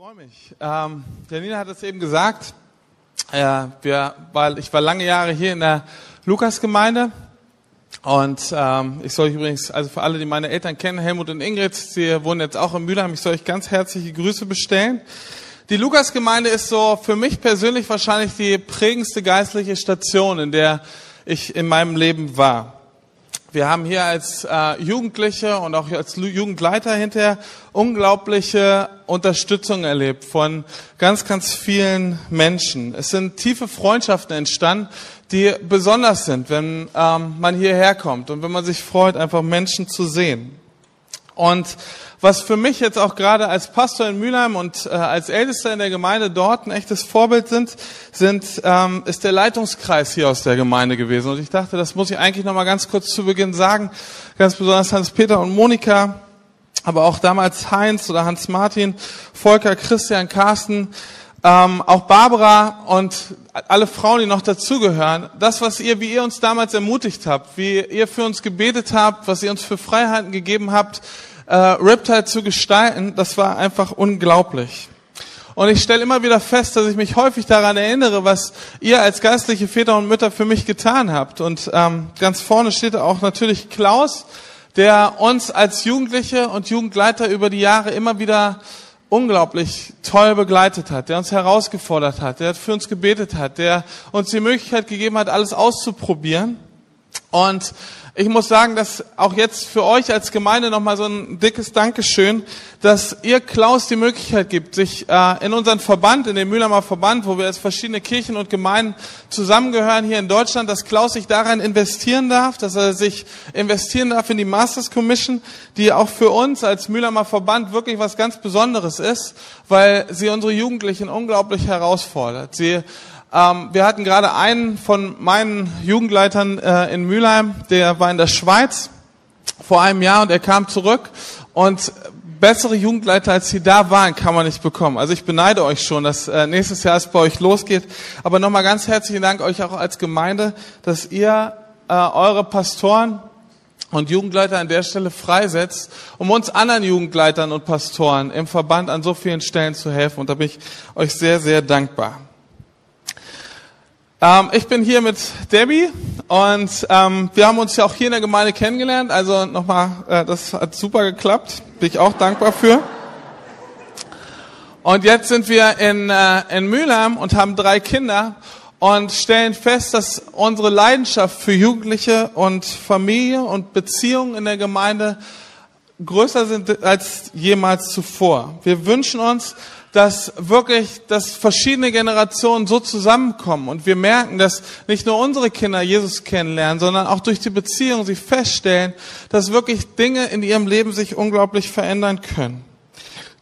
freue mich. Ähm, Janina hat es eben gesagt. Äh, wir, weil ich war lange Jahre hier in der Lukas-Gemeinde und ähm, ich soll euch übrigens, also für alle, die meine Eltern kennen, Helmut und Ingrid, sie wohnen jetzt auch in Mülheim, ich soll euch ganz herzliche Grüße bestellen. Die Lukas-Gemeinde ist so für mich persönlich wahrscheinlich die prägendste geistliche Station, in der ich in meinem Leben war. Wir haben hier als äh, Jugendliche und auch als Jugendleiter hinterher unglaubliche Unterstützung erlebt von ganz, ganz vielen Menschen. Es sind tiefe Freundschaften entstanden, die besonders sind, wenn ähm, man hierher kommt und wenn man sich freut, einfach Menschen zu sehen. Und was für mich jetzt auch gerade als Pastor in Mülheim und äh, als Ältester in der Gemeinde dort ein echtes Vorbild sind, sind ähm, ist der Leitungskreis hier aus der Gemeinde gewesen. Und ich dachte, das muss ich eigentlich noch mal ganz kurz zu Beginn sagen. Ganz besonders Hans-Peter und Monika, aber auch damals Heinz oder Hans-Martin, Volker, Christian, Carsten, ähm, auch Barbara und alle Frauen, die noch dazugehören, das, was ihr, wie ihr uns damals ermutigt habt, wie ihr für uns gebetet habt, was ihr uns für Freiheiten gegeben habt, äh, Riptide zu gestalten, das war einfach unglaublich. Und ich stelle immer wieder fest, dass ich mich häufig daran erinnere, was ihr als geistliche Väter und Mütter für mich getan habt. Und ähm, ganz vorne steht auch natürlich Klaus, der uns als Jugendliche und Jugendleiter über die Jahre immer wieder unglaublich toll begleitet hat, der uns herausgefordert hat, der für uns gebetet hat, der uns die Möglichkeit gegeben hat, alles auszuprobieren. Und ich muss sagen, dass auch jetzt für euch als Gemeinde nochmal so ein dickes Dankeschön, dass ihr Klaus die Möglichkeit gibt, sich äh, in unseren Verband, in den Mühlheimer Verband, wo wir als verschiedene Kirchen und Gemeinden zusammengehören hier in Deutschland, dass Klaus sich daran investieren darf, dass er sich investieren darf in die Masters Commission, die auch für uns als Mühlheimer Verband wirklich was ganz Besonderes ist, weil sie unsere Jugendlichen unglaublich herausfordert. Sie ähm, wir hatten gerade einen von meinen Jugendleitern äh, in Mülheim, der war in der Schweiz vor einem Jahr und er kam zurück und bessere Jugendleiter als sie da waren, kann man nicht bekommen. Also ich beneide euch schon, dass äh, nächstes Jahr es bei euch losgeht. Aber nochmal ganz herzlichen Dank euch auch als Gemeinde, dass ihr äh, eure Pastoren und Jugendleiter an der Stelle freisetzt, um uns anderen Jugendleitern und Pastoren im Verband an so vielen Stellen zu helfen. Und da bin ich euch sehr, sehr dankbar. Ähm, ich bin hier mit Debbie und ähm, wir haben uns ja auch hier in der Gemeinde kennengelernt. Also nochmal, äh, das hat super geklappt. Bin ich auch dankbar für. Und jetzt sind wir in, äh, in Mülheim und haben drei Kinder und stellen fest, dass unsere Leidenschaft für Jugendliche und Familie und Beziehungen in der Gemeinde größer sind als jemals zuvor. Wir wünschen uns, dass wirklich, dass verschiedene Generationen so zusammenkommen und wir merken, dass nicht nur unsere Kinder Jesus kennenlernen, sondern auch durch die Beziehung sie feststellen, dass wirklich Dinge in ihrem Leben sich unglaublich verändern können.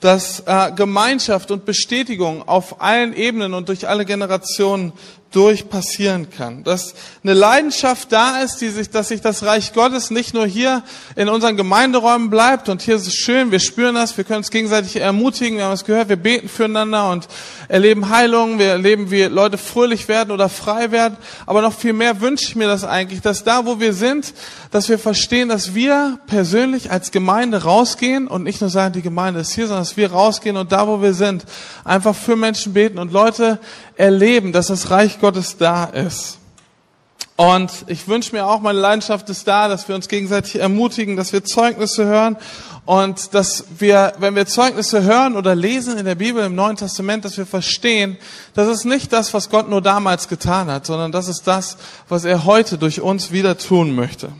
Dass äh, Gemeinschaft und Bestätigung auf allen Ebenen und durch alle Generationen durch passieren kann. Dass eine Leidenschaft da ist, die sich, dass sich das Reich Gottes nicht nur hier in unseren Gemeinderäumen bleibt und hier ist es schön, wir spüren das, wir können uns gegenseitig ermutigen, wir haben es gehört, wir beten füreinander und erleben Heilungen, wir erleben, wie Leute fröhlich werden oder frei werden. Aber noch viel mehr wünsche ich mir das eigentlich, dass da, wo wir sind, dass wir verstehen, dass wir persönlich als Gemeinde rausgehen und nicht nur sagen, die Gemeinde ist hier, sondern dass wir rausgehen und da, wo wir sind, einfach für Menschen beten und Leute erleben, dass das Reich Gottes da ist. Und ich wünsche mir auch, meine Leidenschaft ist da, dass wir uns gegenseitig ermutigen, dass wir Zeugnisse hören und dass wir, wenn wir Zeugnisse hören oder lesen in der Bibel im Neuen Testament, dass wir verstehen, das ist nicht das, was Gott nur damals getan hat, sondern das ist das, was er heute durch uns wieder tun möchte.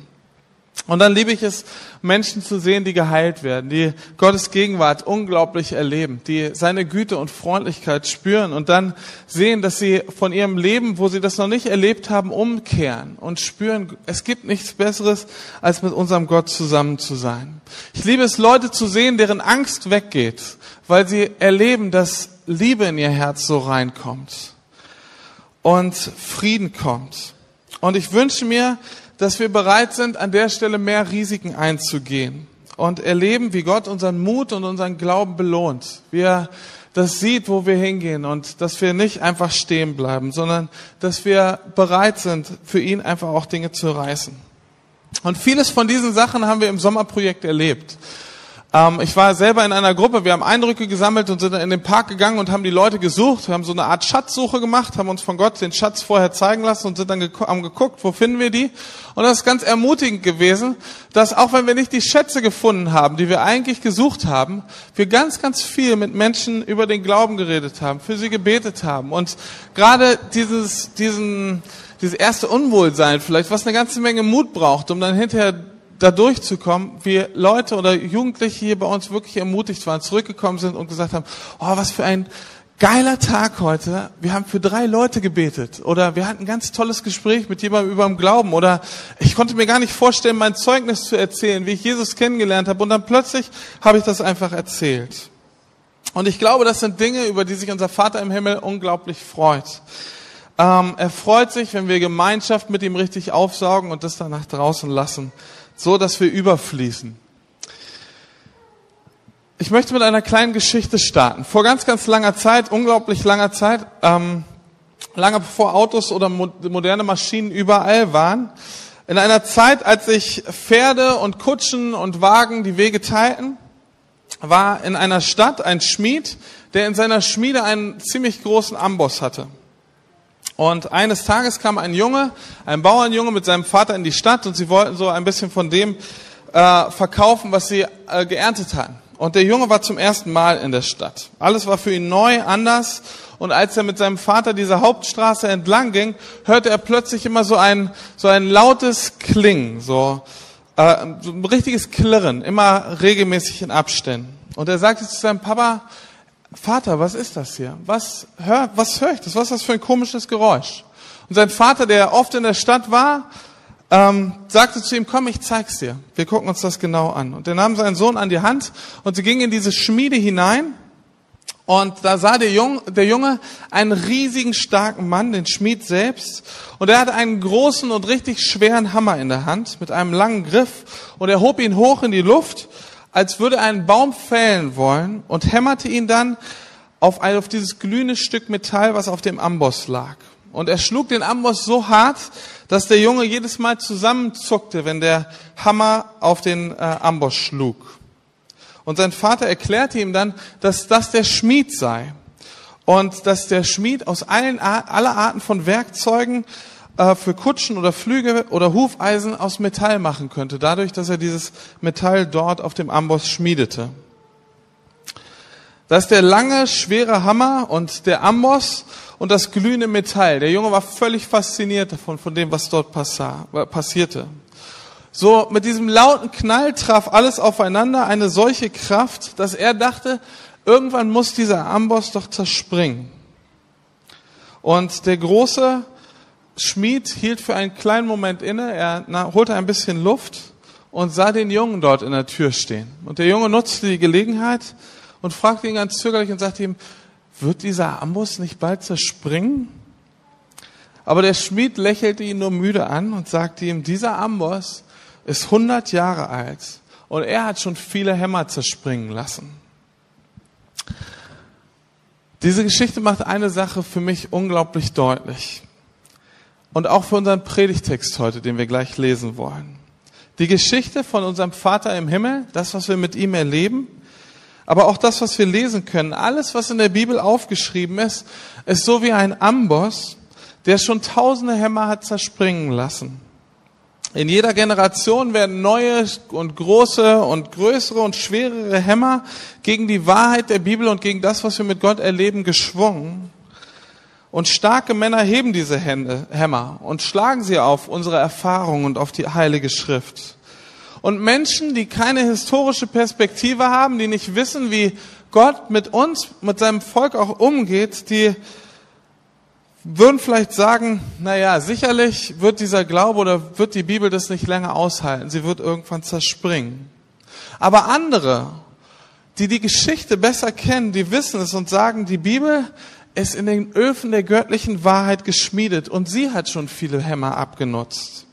Und dann liebe ich es, Menschen zu sehen, die geheilt werden, die Gottes Gegenwart unglaublich erleben, die seine Güte und Freundlichkeit spüren und dann sehen, dass sie von ihrem Leben, wo sie das noch nicht erlebt haben, umkehren und spüren, es gibt nichts Besseres, als mit unserem Gott zusammen zu sein. Ich liebe es, Leute zu sehen, deren Angst weggeht, weil sie erleben, dass Liebe in ihr Herz so reinkommt und Frieden kommt. Und ich wünsche mir, dass wir bereit sind, an der Stelle mehr Risiken einzugehen und erleben, wie Gott unseren Mut und unseren Glauben belohnt. Wie er das sieht, wo wir hingehen und dass wir nicht einfach stehen bleiben, sondern dass wir bereit sind, für ihn einfach auch Dinge zu reißen. Und vieles von diesen Sachen haben wir im Sommerprojekt erlebt. Ähm, ich war selber in einer Gruppe, wir haben Eindrücke gesammelt und sind in den Park gegangen und haben die Leute gesucht. Wir haben so eine Art Schatzsuche gemacht, haben uns von Gott den Schatz vorher zeigen lassen und sind dann geguckt, haben geguckt, wo finden wir die. Und das ist ganz ermutigend gewesen, dass auch wenn wir nicht die Schätze gefunden haben, die wir eigentlich gesucht haben, wir ganz, ganz viel mit Menschen über den Glauben geredet haben, für sie gebetet haben. Und gerade dieses, diesen, dieses erste Unwohlsein vielleicht, was eine ganze Menge Mut braucht, um dann hinterher da durchzukommen, wir Leute oder Jugendliche hier bei uns wirklich ermutigt waren, zurückgekommen sind und gesagt haben, oh, was für ein geiler Tag heute. Wir haben für drei Leute gebetet oder wir hatten ein ganz tolles Gespräch mit jemandem über den Glauben oder ich konnte mir gar nicht vorstellen, mein Zeugnis zu erzählen, wie ich Jesus kennengelernt habe und dann plötzlich habe ich das einfach erzählt. Und ich glaube, das sind Dinge, über die sich unser Vater im Himmel unglaublich freut. Ähm, er freut sich, wenn wir Gemeinschaft mit ihm richtig aufsaugen und das dann nach draußen lassen so dass wir überfließen. Ich möchte mit einer kleinen Geschichte starten. Vor ganz, ganz langer Zeit, unglaublich langer Zeit, ähm, lange bevor Autos oder moderne Maschinen überall waren, in einer Zeit, als sich Pferde und Kutschen und Wagen die Wege teilten, war in einer Stadt ein Schmied, der in seiner Schmiede einen ziemlich großen Amboss hatte. Und eines Tages kam ein Junge, ein Bauernjunge mit seinem Vater in die Stadt und sie wollten so ein bisschen von dem äh, verkaufen, was sie äh, geerntet hatten. Und der Junge war zum ersten Mal in der Stadt. Alles war für ihn neu, anders. Und als er mit seinem Vater diese Hauptstraße entlang ging, hörte er plötzlich immer so ein, so ein lautes Klingen, so, äh, so ein richtiges Klirren, immer regelmäßig in Abständen. Und er sagte zu seinem Papa, Vater, was ist das hier? Was hör, was höre ich das? Was ist das für ein komisches Geräusch? Und sein Vater, der oft in der Stadt war, ähm, sagte zu ihm, komm, ich zeig's dir. Wir gucken uns das genau an. Und er nahm seinen Sohn an die Hand und sie gingen in diese Schmiede hinein. Und da sah der Junge, der Junge einen riesigen, starken Mann, den Schmied selbst. Und er hatte einen großen und richtig schweren Hammer in der Hand mit einem langen Griff. Und er hob ihn hoch in die Luft als würde einen Baum fällen wollen und hämmerte ihn dann auf, ein, auf dieses glühende Stück Metall, was auf dem Amboss lag. Und er schlug den Amboss so hart, dass der Junge jedes Mal zusammenzuckte, wenn der Hammer auf den äh, Amboss schlug. Und sein Vater erklärte ihm dann, dass das der Schmied sei. Und dass der Schmied aus allen, aller Arten von Werkzeugen äh, für Kutschen oder Flüge oder Hufeisen aus Metall machen könnte, dadurch, dass er dieses Metall dort auf dem Amboss schmiedete. Das ist der lange, schwere Hammer und der Amboss und das glühende Metall. Der Junge war völlig fasziniert davon, von dem, was dort passierte. So, mit diesem lauten Knall traf alles aufeinander eine solche Kraft, dass er dachte, irgendwann muss dieser Amboss doch zerspringen. Und der große Schmied hielt für einen kleinen Moment inne, er holte ein bisschen Luft und sah den Jungen dort in der Tür stehen. Und der Junge nutzte die Gelegenheit und fragte ihn ganz zögerlich und sagte ihm, wird dieser Amboss nicht bald zerspringen? Aber der Schmied lächelte ihn nur müde an und sagte ihm, dieser Amboss ist 100 Jahre alt und er hat schon viele Hämmer zerspringen lassen. Diese Geschichte macht eine Sache für mich unglaublich deutlich und auch für unseren Predigtext heute, den wir gleich lesen wollen. Die Geschichte von unserem Vater im Himmel, das, was wir mit ihm erleben, aber auch das, was wir lesen können, alles, was in der Bibel aufgeschrieben ist, ist so wie ein Amboss, der schon tausende Hämmer hat zerspringen lassen. In jeder Generation werden neue und große und größere und schwerere Hämmer gegen die Wahrheit der Bibel und gegen das, was wir mit Gott erleben, geschwungen. Und starke Männer heben diese Hände, Hämmer und schlagen sie auf unsere Erfahrung und auf die Heilige Schrift. Und Menschen, die keine historische Perspektive haben, die nicht wissen, wie Gott mit uns, mit seinem Volk auch umgeht, die würden vielleicht sagen, na ja, sicherlich wird dieser Glaube oder wird die Bibel das nicht länger aushalten. Sie wird irgendwann zerspringen. Aber andere, die die Geschichte besser kennen, die wissen es und sagen, die Bibel ist in den Öfen der göttlichen Wahrheit geschmiedet und sie hat schon viele Hämmer abgenutzt.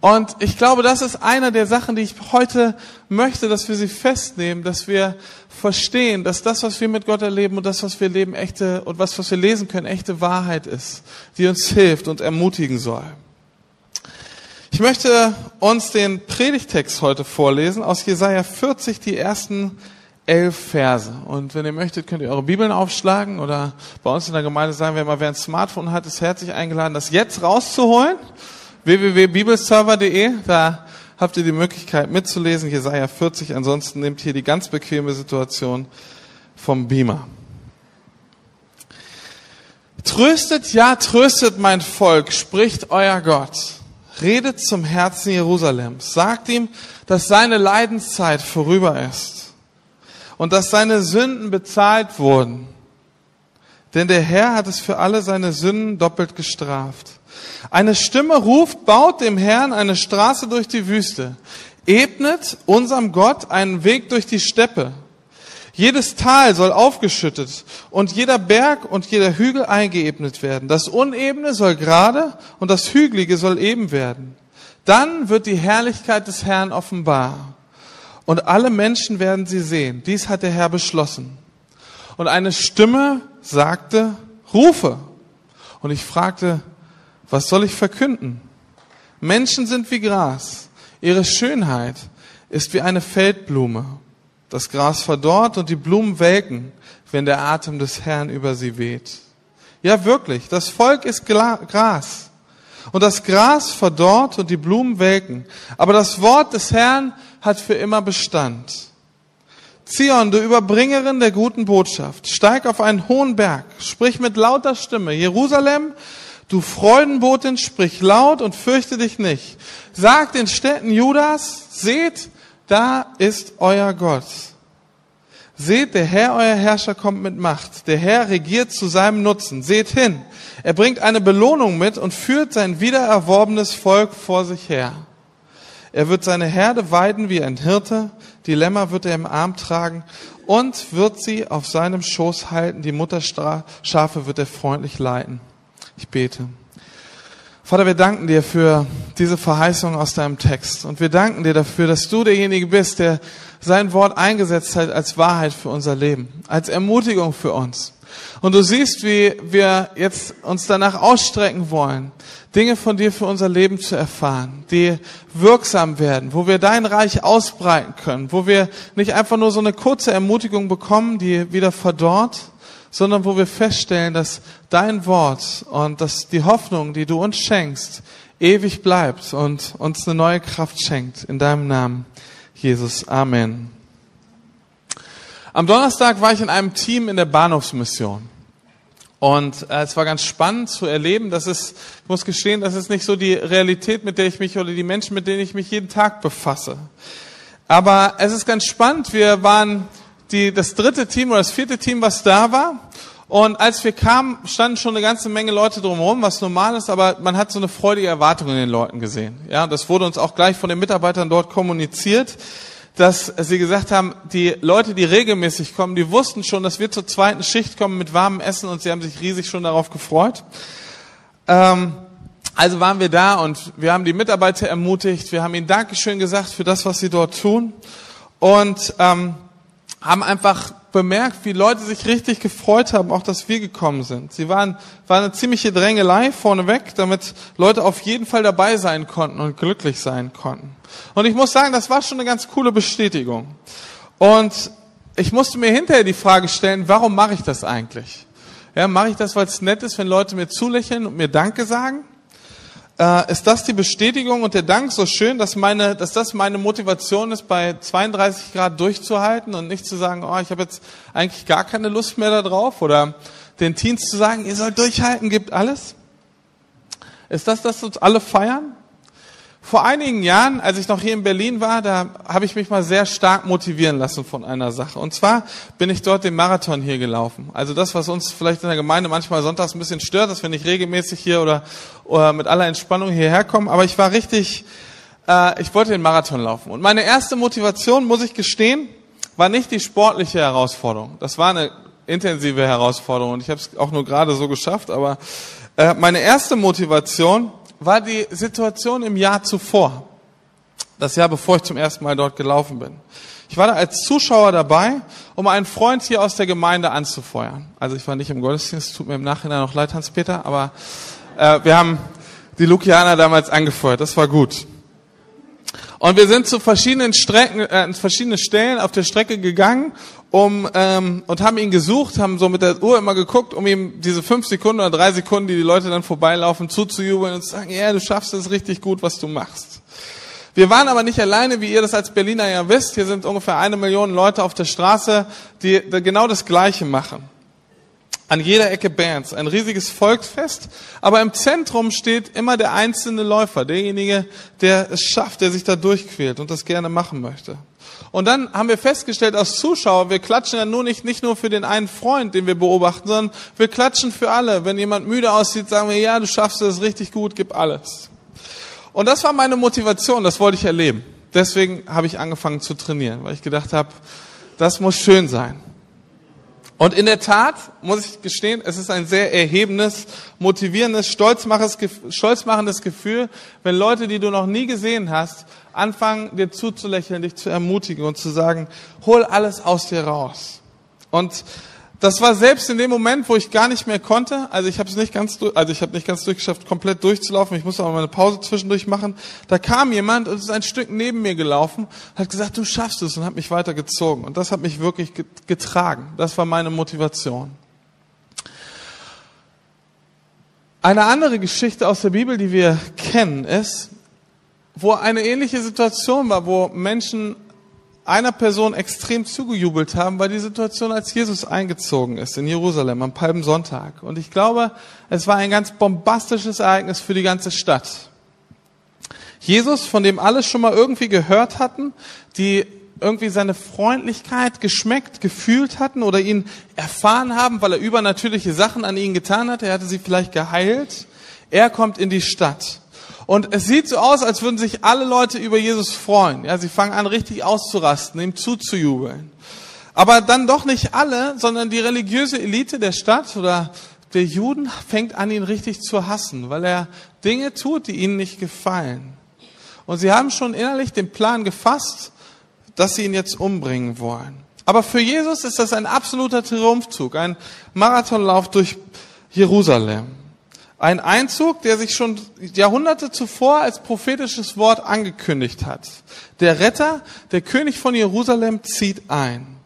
Und ich glaube, das ist eine der Sachen, die ich heute möchte, dass wir sie festnehmen, dass wir verstehen, dass das, was wir mit Gott erleben und das, was wir leben, echte und was, was wir lesen können, echte Wahrheit ist, die uns hilft und ermutigen soll. Ich möchte uns den Predigtext heute vorlesen aus Jesaja 40, die ersten elf Verse. Und wenn ihr möchtet, könnt ihr eure Bibeln aufschlagen oder bei uns in der Gemeinde sagen wir mal, wer ein Smartphone hat, ist herzlich eingeladen, das jetzt rauszuholen. www.bibelserver.de, da habt ihr die Möglichkeit mitzulesen, Jesaja 40. Ansonsten nehmt hier die ganz bequeme Situation vom Beamer. Tröstet, ja, tröstet mein Volk, spricht euer Gott. Redet zum Herzen Jerusalems. Sagt ihm, dass seine Leidenszeit vorüber ist und dass seine Sünden bezahlt wurden. Denn der Herr hat es für alle seine Sünden doppelt gestraft. Eine Stimme ruft, baut dem Herrn eine Straße durch die Wüste, ebnet unserem Gott einen Weg durch die Steppe. Jedes Tal soll aufgeschüttet und jeder Berg und jeder Hügel eingeebnet werden. Das Unebene soll gerade und das Hügelige soll eben werden. Dann wird die Herrlichkeit des Herrn offenbar und alle Menschen werden sie sehen. Dies hat der Herr beschlossen. Und eine Stimme sagte, rufe. Und ich fragte, was soll ich verkünden? Menschen sind wie Gras. Ihre Schönheit ist wie eine Feldblume. Das Gras verdorrt und die Blumen welken, wenn der Atem des Herrn über sie weht. Ja, wirklich, das Volk ist Gras. Und das Gras verdorrt und die Blumen welken. Aber das Wort des Herrn hat für immer Bestand. Zion, du Überbringerin der guten Botschaft, steig auf einen hohen Berg, sprich mit lauter Stimme. Jerusalem, du Freudenbotin, sprich laut und fürchte dich nicht. Sag den Städten Judas, seht, da ist euer Gott. Seht, der Herr, euer Herrscher, kommt mit Macht. Der Herr regiert zu seinem Nutzen. Seht hin. Er bringt eine Belohnung mit und führt sein wiedererworbenes Volk vor sich her. Er wird seine Herde weiden wie ein Hirte. Die Lämmer wird er im Arm tragen und wird sie auf seinem Schoß halten. Die Mutterschafe wird er freundlich leiten. Ich bete. Vater, wir danken dir für diese Verheißung aus deinem Text. Und wir danken dir dafür, dass du derjenige bist, der sein Wort eingesetzt hat als Wahrheit für unser Leben, als Ermutigung für uns. Und du siehst, wie wir jetzt uns danach ausstrecken wollen, Dinge von dir für unser Leben zu erfahren, die wirksam werden, wo wir dein Reich ausbreiten können, wo wir nicht einfach nur so eine kurze Ermutigung bekommen, die wieder verdorrt, sondern wo wir feststellen, dass dein Wort und dass die Hoffnung, die du uns schenkst, ewig bleibt und uns eine neue Kraft schenkt. In deinem Namen, Jesus. Amen. Am Donnerstag war ich in einem Team in der Bahnhofsmission. Und äh, es war ganz spannend zu erleben, dass es, ich muss gestehen, das ist nicht so die Realität, mit der ich mich oder die Menschen, mit denen ich mich jeden Tag befasse. Aber es ist ganz spannend. Wir waren die, das dritte Team oder das vierte Team, was da war. Und als wir kamen, standen schon eine ganze Menge Leute drumherum, was normal ist, aber man hat so eine freudige Erwartung in den Leuten gesehen. Ja, das wurde uns auch gleich von den Mitarbeitern dort kommuniziert, dass sie gesagt haben, die Leute, die regelmäßig kommen, die wussten schon, dass wir zur zweiten Schicht kommen mit warmem Essen und sie haben sich riesig schon darauf gefreut. Ähm, also waren wir da und wir haben die Mitarbeiter ermutigt, wir haben ihnen Dankeschön gesagt für das, was sie dort tun. Und ähm, haben einfach bemerkt, wie Leute sich richtig gefreut haben, auch dass wir gekommen sind. Sie waren, war eine ziemliche Drängelei vorneweg, damit Leute auf jeden Fall dabei sein konnten und glücklich sein konnten. Und ich muss sagen, das war schon eine ganz coole Bestätigung. Und ich musste mir hinterher die Frage stellen, warum mache ich das eigentlich? Ja, mache ich das, weil es nett ist, wenn Leute mir zulächeln und mir Danke sagen? Äh, ist das die Bestätigung und der Dank so schön, dass, meine, dass das meine Motivation ist, bei 32 Grad durchzuhalten und nicht zu sagen, oh, ich habe jetzt eigentlich gar keine Lust mehr darauf oder den Teens zu sagen, ihr sollt durchhalten, gibt alles? Ist das, dass uns alle feiern? Vor einigen Jahren, als ich noch hier in Berlin war, da habe ich mich mal sehr stark motivieren lassen von einer Sache. Und zwar bin ich dort den Marathon hier gelaufen. Also das, was uns vielleicht in der Gemeinde manchmal sonntags ein bisschen stört, dass wir nicht regelmäßig hier oder, oder mit aller Entspannung hierher kommen. Aber ich war richtig, äh, ich wollte den Marathon laufen. Und meine erste Motivation, muss ich gestehen, war nicht die sportliche Herausforderung. Das war eine intensive Herausforderung und ich habe es auch nur gerade so geschafft. Aber äh, meine erste Motivation war die Situation im Jahr zuvor. Das Jahr, bevor ich zum ersten Mal dort gelaufen bin. Ich war da als Zuschauer dabei, um einen Freund hier aus der Gemeinde anzufeuern. Also ich war nicht im Gottesdienst, tut mir im Nachhinein noch leid, Hans-Peter, aber äh, wir haben die Lukianer damals angefeuert. Das war gut. Und wir sind zu verschiedenen Strecken, äh, verschiedene Stellen auf der Strecke gegangen, um ähm, und haben ihn gesucht, haben so mit der Uhr immer geguckt, um ihm diese fünf Sekunden oder drei Sekunden, die die Leute dann vorbeilaufen, zuzujubeln und zu sagen, ja, du schaffst es richtig gut, was du machst. Wir waren aber nicht alleine, wie ihr das als Berliner ja wisst. Hier sind ungefähr eine Million Leute auf der Straße, die genau das Gleiche machen. An jeder Ecke Bands, ein riesiges Volksfest, aber im Zentrum steht immer der einzelne Läufer, derjenige, der es schafft, der sich da durchquält und das gerne machen möchte. Und dann haben wir festgestellt als Zuschauer, wir klatschen ja nur nicht, nicht nur für den einen Freund, den wir beobachten, sondern wir klatschen für alle. Wenn jemand müde aussieht, sagen wir, ja, du schaffst es richtig gut, gib alles. Und das war meine Motivation, das wollte ich erleben. Deswegen habe ich angefangen zu trainieren, weil ich gedacht habe, das muss schön sein. Und in der Tat, muss ich gestehen, es ist ein sehr erhebendes, motivierendes, stolzmachendes Gefühl, wenn Leute, die du noch nie gesehen hast, anfangen, dir zuzulächeln, dich zu ermutigen und zu sagen, hol alles aus dir raus. Und das war selbst in dem Moment, wo ich gar nicht mehr konnte. Also ich habe es nicht ganz, also ich habe nicht ganz durchgeschafft, komplett durchzulaufen. Ich musste auch mal eine Pause zwischendurch machen. Da kam jemand und ist ein Stück neben mir gelaufen, hat gesagt, du schaffst es und hat mich weitergezogen. Und das hat mich wirklich getragen. Das war meine Motivation. Eine andere Geschichte aus der Bibel, die wir kennen, ist, wo eine ähnliche Situation war, wo Menschen einer Person extrem zugejubelt haben, war die Situation, als Jesus eingezogen ist in Jerusalem am Palmsonntag. Und ich glaube, es war ein ganz bombastisches Ereignis für die ganze Stadt. Jesus, von dem alle schon mal irgendwie gehört hatten, die irgendwie seine Freundlichkeit geschmeckt, gefühlt hatten oder ihn erfahren haben, weil er übernatürliche Sachen an ihnen getan hat. Er hatte sie vielleicht geheilt. Er kommt in die Stadt. Und es sieht so aus, als würden sich alle Leute über Jesus freuen. Ja, sie fangen an, richtig auszurasten, ihm zuzujubeln. Aber dann doch nicht alle, sondern die religiöse Elite der Stadt oder der Juden fängt an, ihn richtig zu hassen, weil er Dinge tut, die ihnen nicht gefallen. Und sie haben schon innerlich den Plan gefasst, dass sie ihn jetzt umbringen wollen. Aber für Jesus ist das ein absoluter Triumphzug, ein Marathonlauf durch Jerusalem. Ein Einzug, der sich schon Jahrhunderte zuvor als prophetisches Wort angekündigt hat. Der Retter, der König von Jerusalem, zieht ein.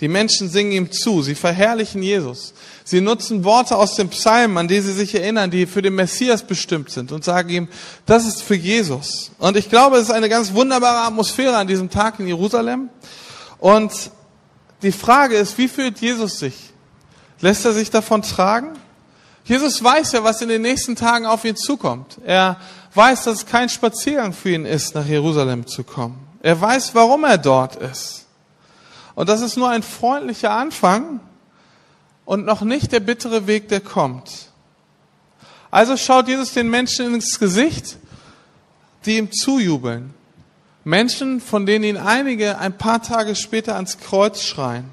Die Menschen singen ihm zu, sie verherrlichen Jesus. Sie nutzen Worte aus dem Psalm, an die sie sich erinnern, die für den Messias bestimmt sind und sagen ihm, das ist für Jesus. Und ich glaube, es ist eine ganz wunderbare Atmosphäre an diesem Tag in Jerusalem. Und die Frage ist, wie fühlt Jesus sich? Lässt er sich davon tragen? Jesus weiß ja, was in den nächsten Tagen auf ihn zukommt. Er weiß, dass es kein Spaziergang für ihn ist, nach Jerusalem zu kommen. Er weiß, warum er dort ist. Und das ist nur ein freundlicher Anfang und noch nicht der bittere Weg, der kommt. Also schaut Jesus den Menschen ins Gesicht, die ihm zujubeln. Menschen, von denen ihn einige ein paar Tage später ans Kreuz schreien,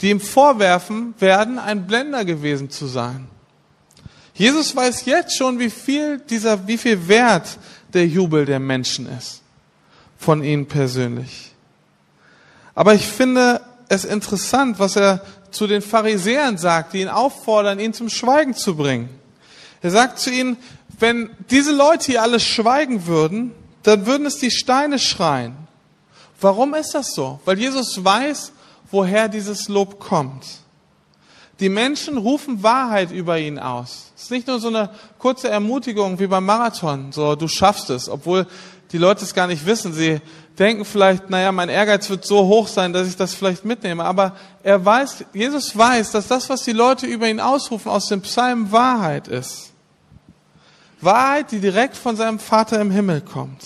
die ihm vorwerfen werden, ein Blender gewesen zu sein Jesus weiß jetzt schon, wie viel dieser, wie viel wert der Jubel der Menschen ist. Von ihnen persönlich. Aber ich finde es interessant, was er zu den Pharisäern sagt, die ihn auffordern, ihn zum Schweigen zu bringen. Er sagt zu ihnen, wenn diese Leute hier alle schweigen würden, dann würden es die Steine schreien. Warum ist das so? Weil Jesus weiß, woher dieses Lob kommt. Die Menschen rufen Wahrheit über ihn aus. Es ist nicht nur so eine kurze Ermutigung wie beim Marathon, so du schaffst es, obwohl die Leute es gar nicht wissen. Sie denken vielleicht, naja, mein Ehrgeiz wird so hoch sein, dass ich das vielleicht mitnehme. Aber er weiß, Jesus weiß, dass das, was die Leute über ihn ausrufen, aus dem Psalm Wahrheit ist. Wahrheit, die direkt von seinem Vater im Himmel kommt.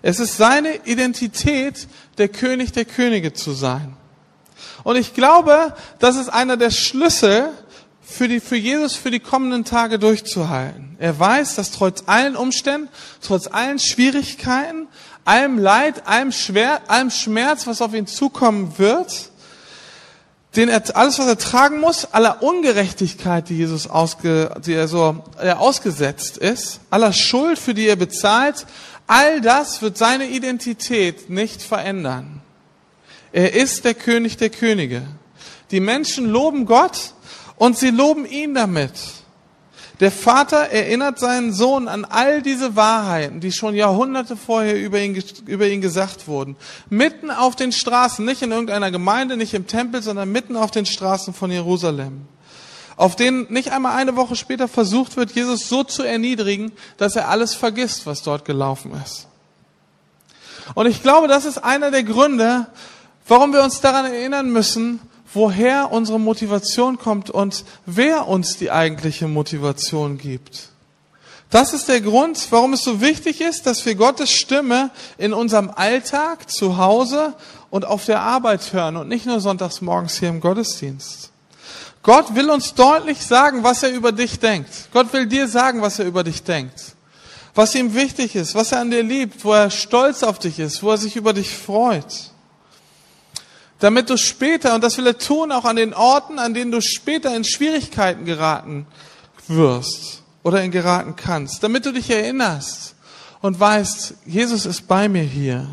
Es ist seine Identität, der König der Könige zu sein. Und ich glaube, das ist einer der Schlüssel für, die, für Jesus für die kommenden Tage durchzuhalten. Er weiß, dass trotz allen Umständen, trotz allen Schwierigkeiten, allem Leid, allem, Schwer, allem Schmerz, was auf ihn zukommen wird, den er, alles, was er tragen muss, aller Ungerechtigkeit, die Jesus ausge, die er so er ausgesetzt ist, aller Schuld, für die er bezahlt, all das wird seine Identität nicht verändern. Er ist der König der Könige. Die Menschen loben Gott und sie loben ihn damit. Der Vater erinnert seinen Sohn an all diese Wahrheiten, die schon Jahrhunderte vorher über ihn, über ihn gesagt wurden. Mitten auf den Straßen, nicht in irgendeiner Gemeinde, nicht im Tempel, sondern mitten auf den Straßen von Jerusalem. Auf denen nicht einmal eine Woche später versucht wird, Jesus so zu erniedrigen, dass er alles vergisst, was dort gelaufen ist. Und ich glaube, das ist einer der Gründe, warum wir uns daran erinnern müssen, woher unsere Motivation kommt und wer uns die eigentliche Motivation gibt. Das ist der Grund, warum es so wichtig ist, dass wir Gottes Stimme in unserem Alltag, zu Hause und auf der Arbeit hören und nicht nur sonntags morgens hier im Gottesdienst. Gott will uns deutlich sagen, was er über dich denkt. Gott will dir sagen, was er über dich denkt. Was ihm wichtig ist, was er an dir liebt, wo er stolz auf dich ist, wo er sich über dich freut damit du später, und das will er tun, auch an den Orten, an denen du später in Schwierigkeiten geraten wirst oder in geraten kannst, damit du dich erinnerst und weißt, Jesus ist bei mir hier,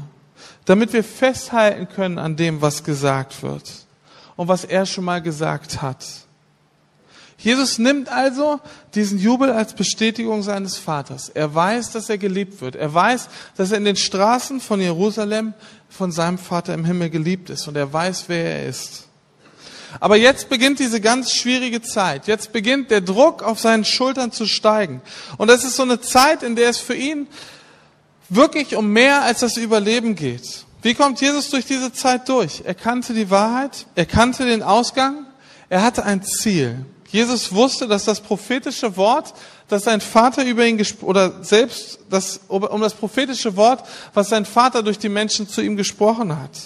damit wir festhalten können an dem, was gesagt wird und was er schon mal gesagt hat. Jesus nimmt also diesen Jubel als Bestätigung seines Vaters. Er weiß, dass er geliebt wird. Er weiß, dass er in den Straßen von Jerusalem von seinem Vater im Himmel geliebt ist und er weiß, wer er ist. Aber jetzt beginnt diese ganz schwierige Zeit. Jetzt beginnt der Druck auf seinen Schultern zu steigen. Und das ist so eine Zeit, in der es für ihn wirklich um mehr als das Überleben geht. Wie kommt Jesus durch diese Zeit durch? Er kannte die Wahrheit, er kannte den Ausgang, er hatte ein Ziel. Jesus wusste, dass das prophetische Wort, das sein Vater über ihn oder selbst das, um das prophetische Wort, was sein Vater durch die Menschen zu ihm gesprochen hat,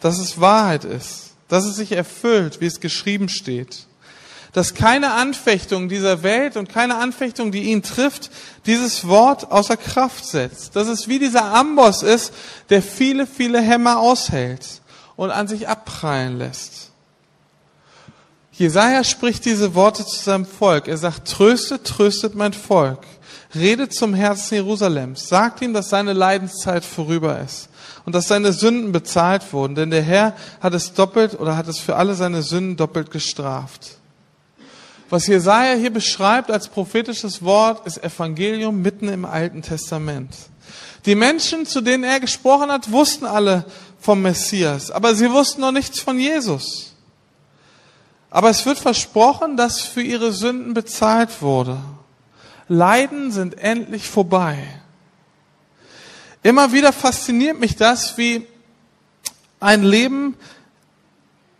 dass es Wahrheit ist, dass es sich erfüllt, wie es geschrieben steht. Dass keine Anfechtung dieser Welt und keine Anfechtung, die ihn trifft, dieses Wort außer Kraft setzt. Dass es wie dieser Amboss ist, der viele, viele Hämmer aushält und an sich abprallen lässt. Jesaja spricht diese Worte zu seinem Volk. Er sagt, tröstet, tröstet mein Volk. Redet zum Herzen Jerusalems. Sagt ihm, dass seine Leidenszeit vorüber ist und dass seine Sünden bezahlt wurden, denn der Herr hat es doppelt oder hat es für alle seine Sünden doppelt gestraft. Was Jesaja hier beschreibt als prophetisches Wort, ist Evangelium mitten im Alten Testament. Die Menschen, zu denen er gesprochen hat, wussten alle vom Messias, aber sie wussten noch nichts von Jesus. Aber es wird versprochen, dass für ihre Sünden bezahlt wurde. Leiden sind endlich vorbei. Immer wieder fasziniert mich das, wie ein Leben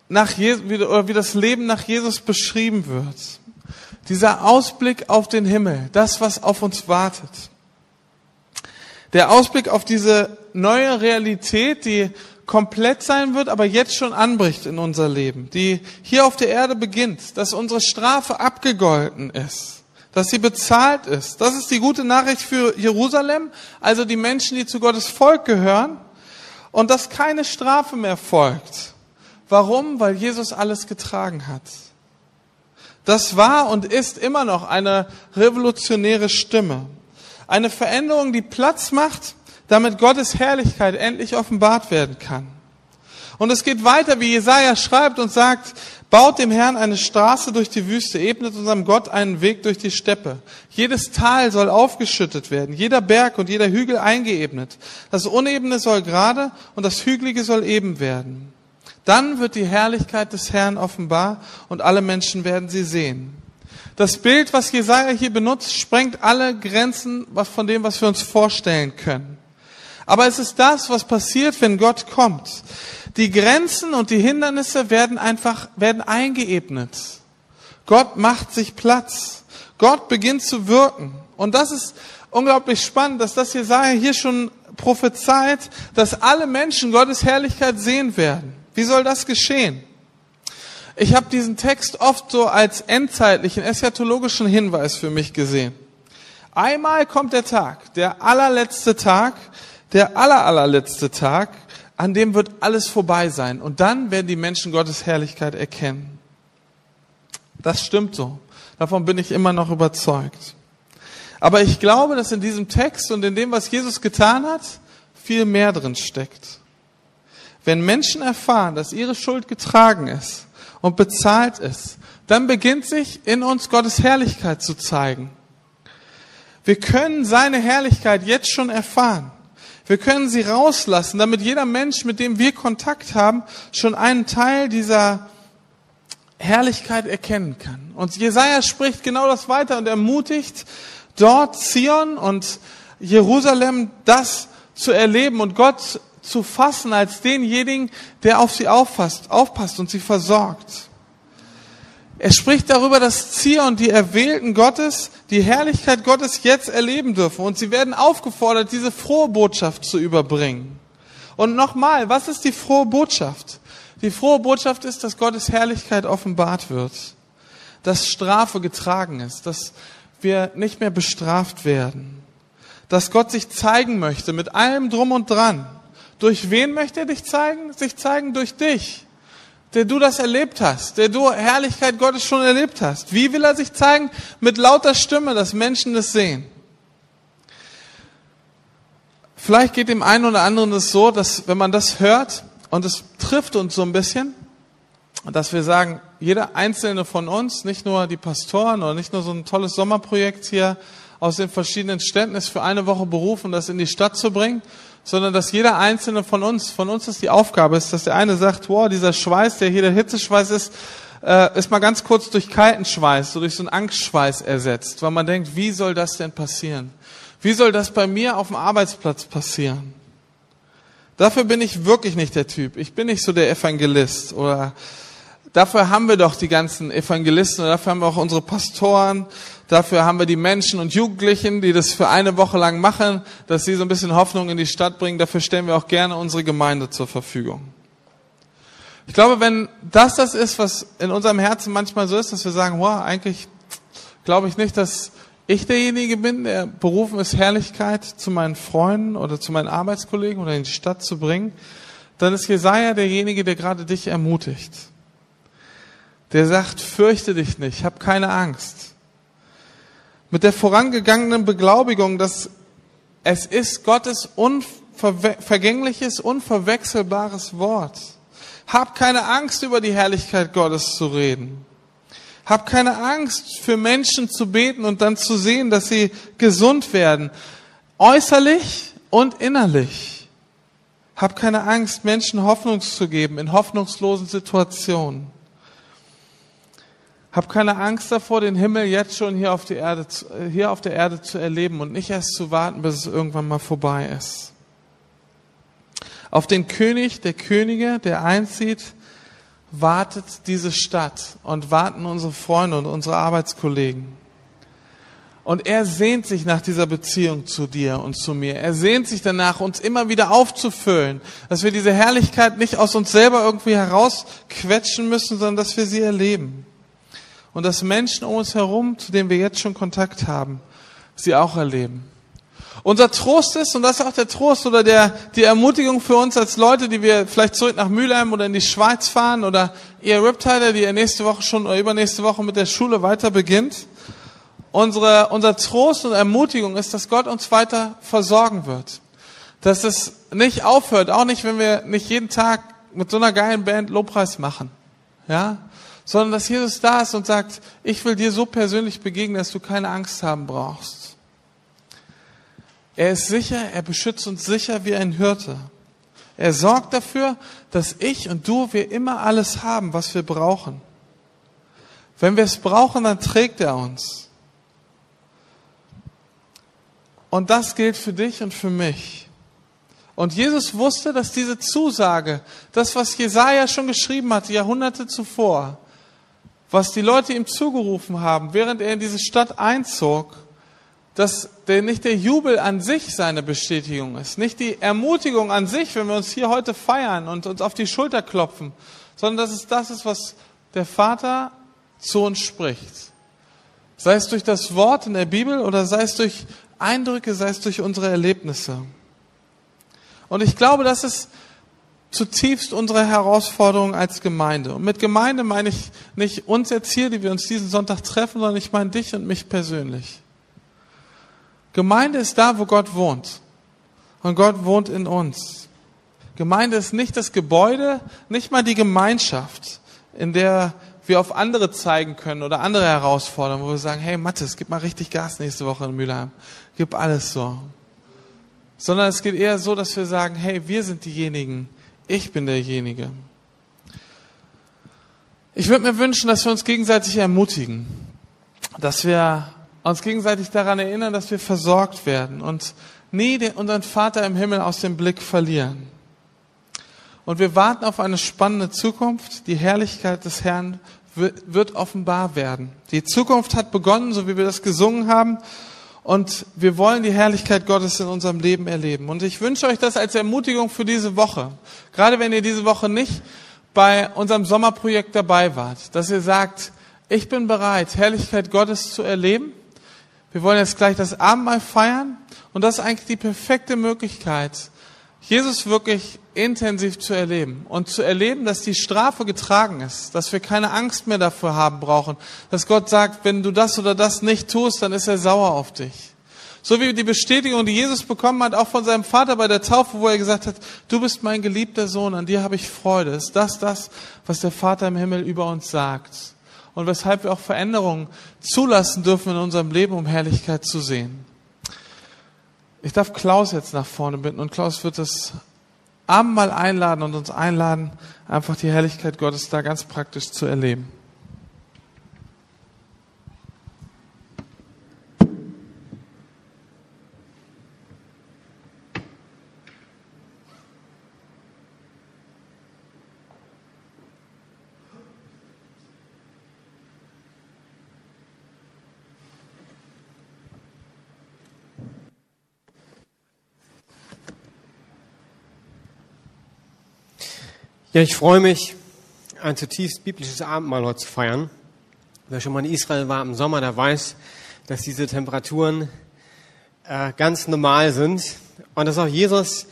nach Jesus, oder wie das Leben nach Jesus beschrieben wird. Dieser Ausblick auf den Himmel, das, was auf uns wartet. Der Ausblick auf diese neue Realität, die komplett sein wird, aber jetzt schon anbricht in unser Leben, die hier auf der Erde beginnt, dass unsere Strafe abgegolten ist, dass sie bezahlt ist. Das ist die gute Nachricht für Jerusalem, also die Menschen, die zu Gottes Volk gehören, und dass keine Strafe mehr folgt. Warum? Weil Jesus alles getragen hat. Das war und ist immer noch eine revolutionäre Stimme. Eine Veränderung, die Platz macht damit Gottes Herrlichkeit endlich offenbart werden kann. Und es geht weiter, wie Jesaja schreibt und sagt, baut dem Herrn eine Straße durch die Wüste, ebnet unserem Gott einen Weg durch die Steppe. Jedes Tal soll aufgeschüttet werden, jeder Berg und jeder Hügel eingeebnet. Das Unebene soll gerade und das Hügelige soll eben werden. Dann wird die Herrlichkeit des Herrn offenbar und alle Menschen werden sie sehen. Das Bild, was Jesaja hier benutzt, sprengt alle Grenzen von dem, was wir uns vorstellen können. Aber es ist das, was passiert, wenn Gott kommt. Die Grenzen und die Hindernisse werden einfach, werden eingeebnet. Gott macht sich Platz. Gott beginnt zu wirken. Und das ist unglaublich spannend, dass das Jesaja hier schon prophezeit, dass alle Menschen Gottes Herrlichkeit sehen werden. Wie soll das geschehen? Ich habe diesen Text oft so als endzeitlichen, eschatologischen Hinweis für mich gesehen. Einmal kommt der Tag, der allerletzte Tag, der aller, allerletzte Tag, an dem wird alles vorbei sein. Und dann werden die Menschen Gottes Herrlichkeit erkennen. Das stimmt so. Davon bin ich immer noch überzeugt. Aber ich glaube, dass in diesem Text und in dem, was Jesus getan hat, viel mehr drin steckt. Wenn Menschen erfahren, dass ihre Schuld getragen ist und bezahlt ist, dann beginnt sich in uns Gottes Herrlichkeit zu zeigen. Wir können seine Herrlichkeit jetzt schon erfahren. Wir können sie rauslassen, damit jeder Mensch, mit dem wir Kontakt haben, schon einen Teil dieser Herrlichkeit erkennen kann. Und Jesaja spricht genau das weiter und ermutigt, dort Zion und Jerusalem das zu erleben und Gott zu fassen als denjenigen, der auf sie auffasst, aufpasst und sie versorgt. Er spricht darüber, dass Zion, die Erwählten Gottes, die Herrlichkeit Gottes jetzt erleben dürfen. Und sie werden aufgefordert, diese frohe Botschaft zu überbringen. Und nochmal, was ist die frohe Botschaft? Die frohe Botschaft ist, dass Gottes Herrlichkeit offenbart wird. Dass Strafe getragen ist. Dass wir nicht mehr bestraft werden. Dass Gott sich zeigen möchte mit allem drum und dran. Durch wen möchte er dich zeigen? Sich zeigen durch dich, der du das erlebt hast, der du Herrlichkeit Gottes schon erlebt hast. Wie will er sich zeigen? Mit lauter Stimme, dass Menschen das sehen. Vielleicht geht dem einen oder anderen es so, dass wenn man das hört und es trifft uns so ein bisschen, dass wir sagen, jeder einzelne von uns, nicht nur die Pastoren oder nicht nur so ein tolles Sommerprojekt hier aus den verschiedenen Städten ist für eine Woche berufen, das in die Stadt zu bringen, sondern dass jeder einzelne von uns, von uns ist die Aufgabe, ist, dass der eine sagt, wow, dieser Schweiß, der hier der Hitzeschweiß ist, äh, ist mal ganz kurz durch kalten Schweiß, so durch so einen Angstschweiß ersetzt, weil man denkt, wie soll das denn passieren? Wie soll das bei mir auf dem Arbeitsplatz passieren? Dafür bin ich wirklich nicht der Typ. Ich bin nicht so der Evangelist oder dafür haben wir doch die ganzen Evangelisten dafür haben wir auch unsere Pastoren Dafür haben wir die Menschen und Jugendlichen, die das für eine Woche lang machen, dass sie so ein bisschen Hoffnung in die Stadt bringen. Dafür stellen wir auch gerne unsere Gemeinde zur Verfügung. Ich glaube, wenn das das ist, was in unserem Herzen manchmal so ist, dass wir sagen, wow, eigentlich glaube ich nicht, dass ich derjenige bin, der berufen ist, Herrlichkeit zu meinen Freunden oder zu meinen Arbeitskollegen oder in die Stadt zu bringen, dann ist Jesaja derjenige, der gerade dich ermutigt. Der sagt, fürchte dich nicht, hab keine Angst mit der vorangegangenen Beglaubigung, dass es ist Gottes unvergängliches, unverwechselbares Wort. Hab keine Angst, über die Herrlichkeit Gottes zu reden. Hab keine Angst, für Menschen zu beten und dann zu sehen, dass sie gesund werden. Äußerlich und innerlich. Hab keine Angst, Menschen Hoffnung zu geben in hoffnungslosen Situationen. Hab keine Angst davor, den Himmel jetzt schon hier auf, die Erde, hier auf der Erde zu erleben und nicht erst zu warten, bis es irgendwann mal vorbei ist. Auf den König der Könige, der einzieht, wartet diese Stadt und warten unsere Freunde und unsere Arbeitskollegen. Und er sehnt sich nach dieser Beziehung zu dir und zu mir. Er sehnt sich danach, uns immer wieder aufzufüllen, dass wir diese Herrlichkeit nicht aus uns selber irgendwie herausquetschen müssen, sondern dass wir sie erleben und dass Menschen um uns herum, zu denen wir jetzt schon Kontakt haben, sie auch erleben. Unser Trost ist, und das ist auch der Trost oder der, die Ermutigung für uns als Leute, die wir vielleicht zurück nach Mülheim oder in die Schweiz fahren oder ihr Riptider, die ihr nächste Woche schon oder übernächste Woche mit der Schule weiter beginnt. Unsere, unser Trost und Ermutigung ist, dass Gott uns weiter versorgen wird. Dass es nicht aufhört, auch nicht, wenn wir nicht jeden Tag mit so einer geilen Band Lobpreis machen. Ja? Sondern dass Jesus da ist und sagt, ich will dir so persönlich begegnen, dass du keine Angst haben brauchst. Er ist sicher, er beschützt uns sicher wie ein Hirte. Er sorgt dafür, dass ich und du, wir immer alles haben, was wir brauchen. Wenn wir es brauchen, dann trägt er uns. Und das gilt für dich und für mich. Und Jesus wusste, dass diese Zusage, das, was Jesaja schon geschrieben hatte, Jahrhunderte zuvor, was die Leute ihm zugerufen haben, während er in diese Stadt einzog, dass der, nicht der Jubel an sich seine Bestätigung ist, nicht die Ermutigung an sich, wenn wir uns hier heute feiern und uns auf die Schulter klopfen, sondern dass es das ist, was der Vater zu uns spricht. Sei es durch das Wort in der Bibel oder sei es durch Eindrücke, sei es durch unsere Erlebnisse. Und ich glaube, das ist zutiefst unsere Herausforderung als Gemeinde. Und mit Gemeinde meine ich nicht uns jetzt hier, die wir uns diesen Sonntag treffen, sondern ich meine dich und mich persönlich. Gemeinde ist da, wo Gott wohnt. Und Gott wohnt in uns. Gemeinde ist nicht das Gebäude, nicht mal die Gemeinschaft. in der wir auf andere zeigen können oder andere herausfordern, wo wir sagen, hey Mathis, gib mal richtig Gas nächste Woche in Mülheim. Gib alles so. Sondern es geht eher so, dass wir sagen, hey, wir sind diejenigen, ich bin derjenige. Ich würde mir wünschen, dass wir uns gegenseitig ermutigen, dass wir uns gegenseitig daran erinnern, dass wir versorgt werden und nie unseren Vater im Himmel aus dem Blick verlieren. Und wir warten auf eine spannende Zukunft. Die Herrlichkeit des Herrn wird offenbar werden. Die Zukunft hat begonnen, so wie wir das gesungen haben. Und wir wollen die Herrlichkeit Gottes in unserem Leben erleben. Und ich wünsche euch das als Ermutigung für diese Woche. Gerade wenn ihr diese Woche nicht bei unserem Sommerprojekt dabei wart, dass ihr sagt, ich bin bereit, Herrlichkeit Gottes zu erleben. Wir wollen jetzt gleich das Abendmahl feiern. Und das ist eigentlich die perfekte Möglichkeit, Jesus wirklich intensiv zu erleben und zu erleben, dass die Strafe getragen ist, dass wir keine Angst mehr dafür haben brauchen, dass Gott sagt, wenn du das oder das nicht tust, dann ist er sauer auf dich. So wie die Bestätigung, die Jesus bekommen hat, auch von seinem Vater bei der Taufe, wo er gesagt hat, du bist mein geliebter Sohn, an dir habe ich Freude. Ist das das, was der Vater im Himmel über uns sagt? Und weshalb wir auch Veränderungen zulassen dürfen in unserem Leben, um Herrlichkeit zu sehen. Ich darf Klaus jetzt nach vorne bitten und Klaus wird das Abendmahl einladen und uns einladen, einfach die Herrlichkeit Gottes da ganz praktisch zu erleben. Ja, ich freue mich, ein zutiefst biblisches Abendmahl heute zu feiern. Wer schon mal in Israel war im Sommer, der weiß, dass diese Temperaturen äh, ganz normal sind und dass auch Jesus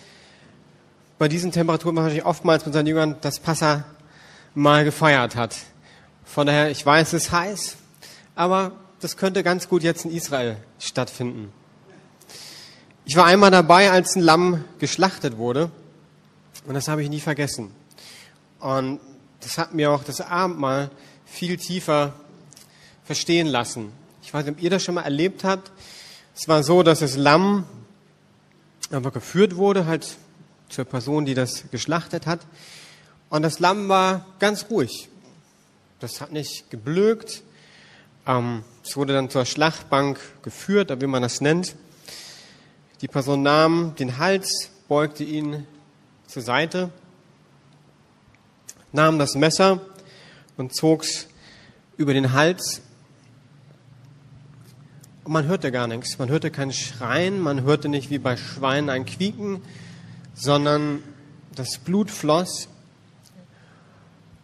bei diesen Temperaturen wahrscheinlich oftmals mit seinen Jüngern das Passa mal gefeiert hat. Von daher, ich weiß, es ist heiß, aber das könnte ganz gut jetzt in Israel stattfinden. Ich war einmal dabei, als ein Lamm geschlachtet wurde und das habe ich nie vergessen. Und das hat mir auch das Abendmahl viel tiefer verstehen lassen. Ich weiß nicht, ob ihr das schon mal erlebt habt. Es war so, dass das Lamm einfach geführt wurde, halt zur Person, die das geschlachtet hat. Und das Lamm war ganz ruhig. Das hat nicht geblökt. Ähm, es wurde dann zur Schlachtbank geführt, wie man das nennt. Die Person nahm den Hals, beugte ihn zur Seite nahm das Messer und zog es über den Hals. Und man hörte gar nichts. Man hörte kein Schreien, man hörte nicht wie bei Schweinen ein Quieken, sondern das Blut floss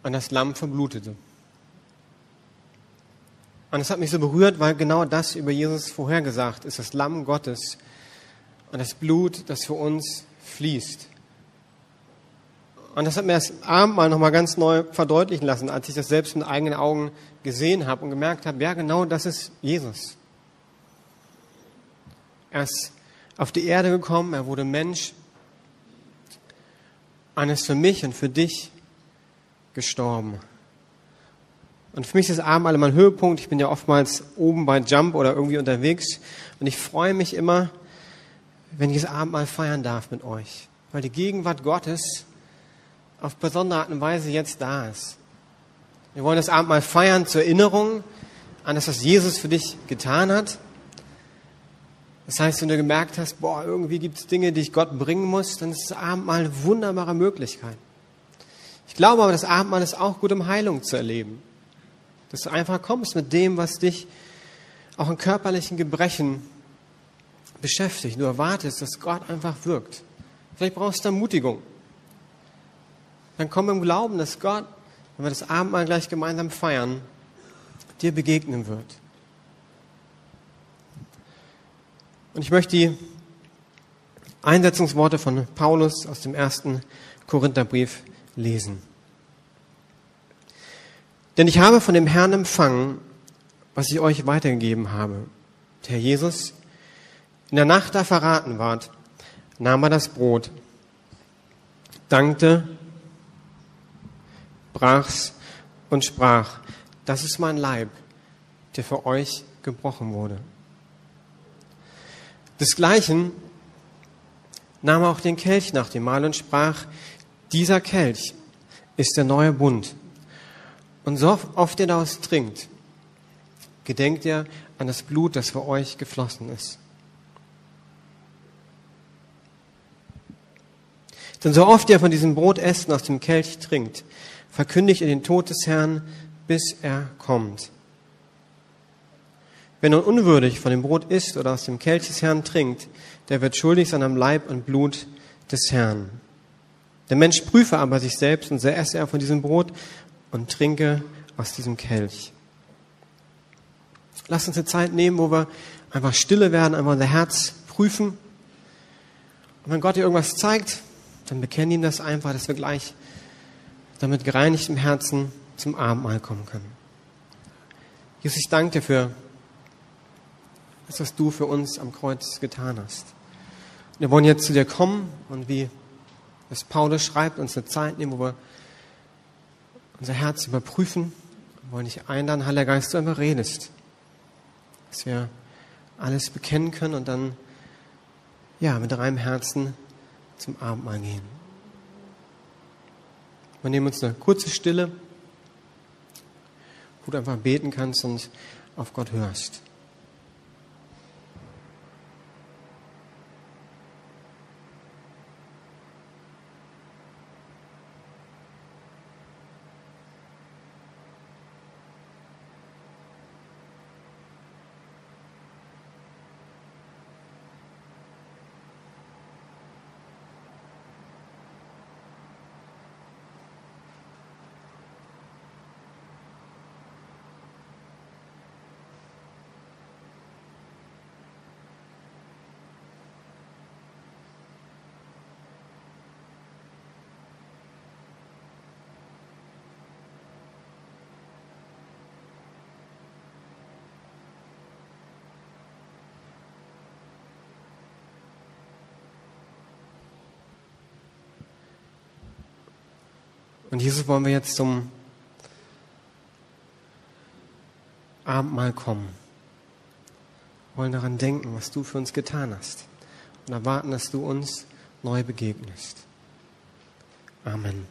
und das Lamm verblutete. Und es hat mich so berührt, weil genau das über Jesus vorhergesagt ist, das Lamm Gottes und das Blut, das für uns fließt. Und das hat mir das Abendmahl nochmal ganz neu verdeutlichen lassen, als ich das selbst mit eigenen Augen gesehen habe und gemerkt habe, ja genau das ist Jesus. Er ist auf die Erde gekommen, er wurde Mensch und ist für mich und für dich gestorben. Und für mich ist das Abendmahl immer ein Höhepunkt. Ich bin ja oftmals oben bei Jump oder irgendwie unterwegs und ich freue mich immer, wenn ich das Abendmahl feiern darf mit euch. Weil die Gegenwart Gottes auf besondere Art und Weise jetzt da ist. Wir wollen das Abendmahl feiern zur Erinnerung an das, was Jesus für dich getan hat. Das heißt, wenn du gemerkt hast, boah, irgendwie gibt es Dinge, die ich Gott bringen muss, dann ist das Abendmahl eine wunderbare Möglichkeit. Ich glaube aber, das Abendmahl ist auch gut, um Heilung zu erleben. Dass du einfach kommst mit dem, was dich auch in körperlichen Gebrechen beschäftigt. Du erwartest, dass Gott einfach wirkt. Vielleicht brauchst du Ermutigung dann komm im Glauben, dass Gott, wenn wir das Abendmahl gleich gemeinsam feiern, dir begegnen wird. Und ich möchte die Einsetzungsworte von Paulus aus dem ersten Korintherbrief lesen. Denn ich habe von dem Herrn empfangen, was ich euch weitergegeben habe. Der Herr Jesus, in der Nacht, da verraten ward, nahm er das Brot, dankte brach's und sprach, das ist mein Leib, der für euch gebrochen wurde. Desgleichen nahm er auch den Kelch nach dem Mahl und sprach, dieser Kelch ist der neue Bund. Und so oft ihr daraus trinkt, gedenkt ihr an das Blut, das für euch geflossen ist. Denn so oft ihr von diesem Brot esst aus dem Kelch trinkt, verkündigt ihr den Tod des Herrn, bis er kommt. Wer nun unwürdig von dem Brot isst oder aus dem Kelch des Herrn trinkt, der wird schuldig sein am Leib und Blut des Herrn. Der Mensch prüfe aber sich selbst und so esse er von diesem Brot und trinke aus diesem Kelch. Lass uns eine Zeit nehmen, wo wir einfach stille werden, einfach unser Herz prüfen. Und wenn Gott dir irgendwas zeigt, dann bekennen ihm das einfach, dass wir gleich damit gereinigtem Herzen zum Abendmahl kommen können. Jesus, ich danke dir für das, was du für uns am Kreuz getan hast. Wir wollen jetzt zu dir kommen und wie es Paulus schreibt, uns eine Zeit nehmen, wo wir unser Herz überprüfen. Wir wollen dich einladen, Heiliger Geist, du einmal redest. Dass wir alles bekennen können und dann, ja, mit reinem Herzen zum Abendmahl gehen. Wir nehmen uns eine kurze Stille, wo du einfach beten kannst und auf Gott hörst. Und Jesus wollen wir jetzt zum Abendmahl kommen. Wir wollen daran denken, was du für uns getan hast. Und erwarten, dass du uns neu begegnest. Amen.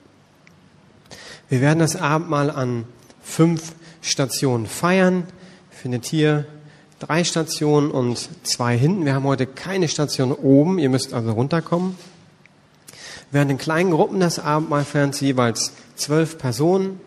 Wir werden das Abendmahl an fünf Stationen feiern. Findet hier drei Stationen und zwei hinten. Wir haben heute keine Station oben. Ihr müsst also runterkommen. Während in kleinen Gruppen das Abendmahl feiern jeweils zwölf Personen.